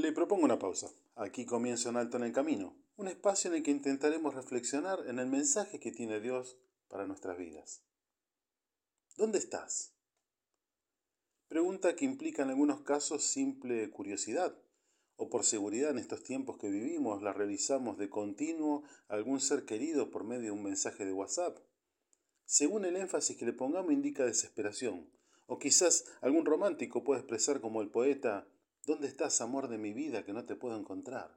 Le propongo una pausa. Aquí comienza un alto en el camino, un espacio en el que intentaremos reflexionar en el mensaje que tiene Dios para nuestras vidas. ¿Dónde estás? Pregunta que implica en algunos casos simple curiosidad, o por seguridad en estos tiempos que vivimos la realizamos de continuo algún ser querido por medio de un mensaje de WhatsApp. Según el énfasis que le pongamos indica desesperación, o quizás algún romántico puede expresar como el poeta ¿Dónde estás, amor de mi vida, que no te puedo encontrar?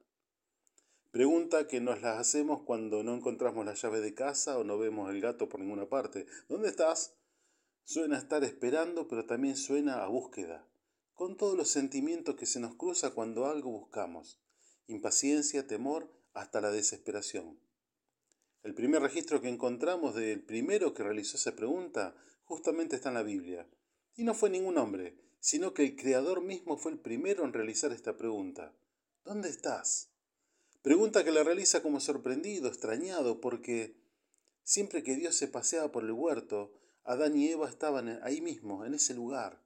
Pregunta que nos la hacemos cuando no encontramos la llave de casa o no vemos el gato por ninguna parte. ¿Dónde estás? Suena a estar esperando, pero también suena a búsqueda, con todos los sentimientos que se nos cruza cuando algo buscamos. Impaciencia, temor, hasta la desesperación. El primer registro que encontramos del primero que realizó esa pregunta justamente está en la Biblia. Y no fue ningún hombre, sino que el Creador mismo fue el primero en realizar esta pregunta. ¿Dónde estás? Pregunta que la realiza como sorprendido, extrañado, porque siempre que Dios se paseaba por el huerto, Adán y Eva estaban ahí mismo, en ese lugar.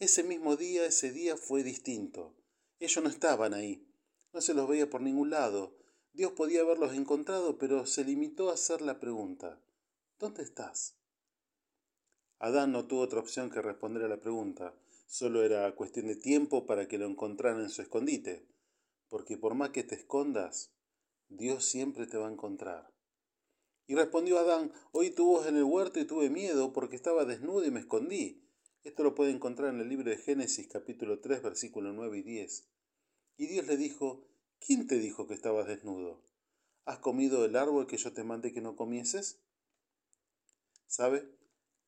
Ese mismo día, ese día fue distinto. Ellos no estaban ahí, no se los veía por ningún lado. Dios podía haberlos encontrado, pero se limitó a hacer la pregunta. ¿Dónde estás? Adán no tuvo otra opción que responder a la pregunta. Solo era cuestión de tiempo para que lo encontraran en su escondite, porque por más que te escondas, Dios siempre te va a encontrar. Y respondió Adán, oí tu voz en el huerto y tuve miedo porque estaba desnudo y me escondí. Esto lo puede encontrar en el libro de Génesis capítulo 3 versículos 9 y 10. Y Dios le dijo, ¿quién te dijo que estabas desnudo? ¿Has comido el árbol que yo te mandé que no comieses? ¿Sabe?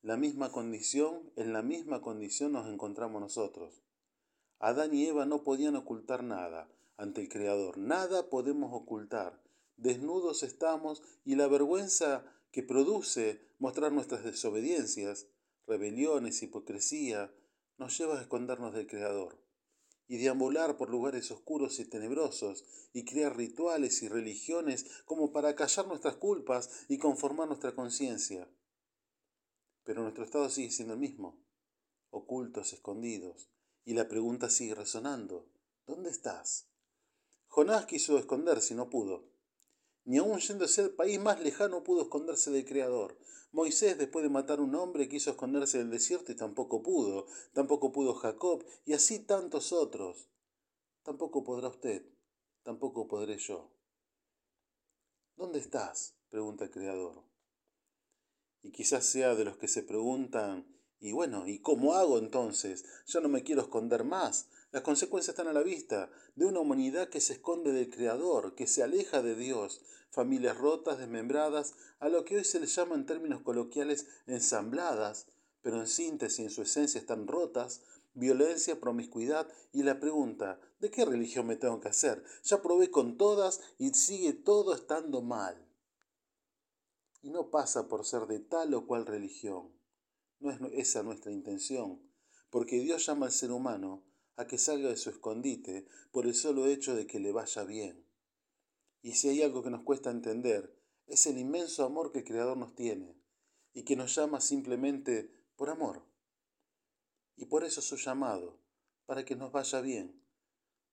La misma condición, en la misma condición nos encontramos nosotros. Adán y Eva no podían ocultar nada ante el Creador, nada podemos ocultar. Desnudos estamos y la vergüenza que produce mostrar nuestras desobediencias, rebeliones, hipocresía, nos lleva a escondernos del Creador y deambular por lugares oscuros y tenebrosos y crear rituales y religiones como para callar nuestras culpas y conformar nuestra conciencia pero nuestro estado sigue siendo el mismo, ocultos, escondidos, y la pregunta sigue resonando, ¿dónde estás? Jonás quiso esconderse y no pudo. Ni aun yéndose al país más lejano pudo esconderse del Creador. Moisés, después de matar a un hombre, quiso esconderse del desierto y tampoco pudo. Tampoco pudo Jacob, y así tantos otros. Tampoco podrá usted, tampoco podré yo. ¿Dónde estás? pregunta el Creador y quizás sea de los que se preguntan, y bueno, ¿y cómo hago entonces? Ya no me quiero esconder más. Las consecuencias están a la vista de una humanidad que se esconde del Creador, que se aleja de Dios, familias rotas, desmembradas, a lo que hoy se les llama en términos coloquiales ensambladas, pero en síntesis en su esencia están rotas, violencia, promiscuidad y la pregunta, ¿de qué religión me tengo que hacer? Ya probé con todas y sigue todo estando mal y no pasa por ser de tal o cual religión. No es esa nuestra intención, porque Dios llama al ser humano a que salga de su escondite por el solo hecho de que le vaya bien. Y si hay algo que nos cuesta entender, es el inmenso amor que el Creador nos tiene y que nos llama simplemente por amor. Y por eso su llamado, para que nos vaya bien.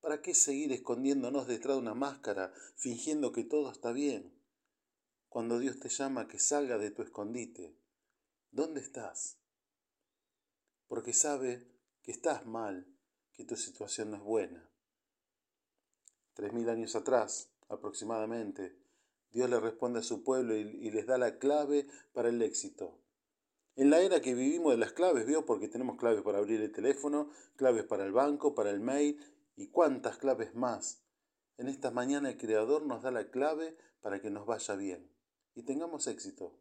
¿Para qué seguir escondiéndonos detrás de una máscara, fingiendo que todo está bien? Cuando Dios te llama que salga de tu escondite? ¿Dónde estás? Porque sabe que estás mal, que tu situación no es buena. Tres mil años atrás, aproximadamente, Dios le responde a su pueblo y, les da la clave para el éxito. En la era que vivimos de las claves, vio, porque tenemos claves para abrir el teléfono, claves para el banco, para el mail y cuántas claves más. En esta mañana el Creador nos da la clave para que nos vaya bien y tengamos éxito.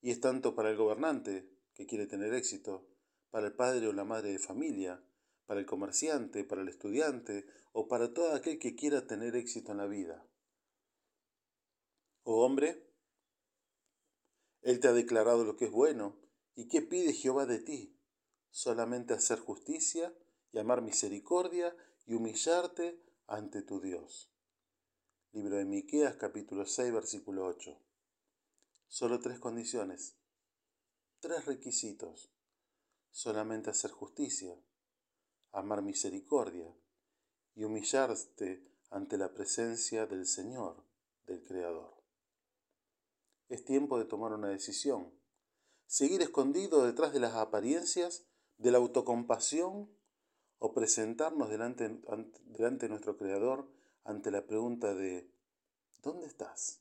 Y es tanto para el gobernante, que quiere tener éxito, para el padre o la madre de familia, para el comerciante, para el estudiante o para todo aquel que quiera tener éxito en la vida. Oh hombre, Él te ha declarado lo que es bueno. ¿Y qué pide Jehová de ti? Solamente hacer justicia y amar misericordia y humillarte ante tu Dios. Libro de Miqueas capítulo 6 versículo 8. Solo tres condiciones, tres requisitos. Solamente hacer justicia, amar misericordia y humillarte ante la presencia del Señor, del Creador. Es tiempo de tomar una decisión. Seguir escondido detrás de las apariencias, de la autocompasión o presentarnos delante, delante de nuestro Creador ante la pregunta de ¿dónde estás?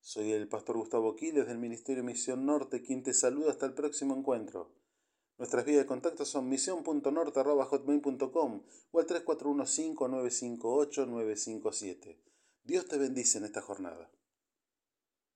Soy el pastor Gustavo Quiles del Ministerio Misión Norte, quien te saluda hasta el próximo encuentro. Nuestras vías de contacto son misión.norte.hotmail.com o al 3415-958-957. Dios te bendice en esta jornada.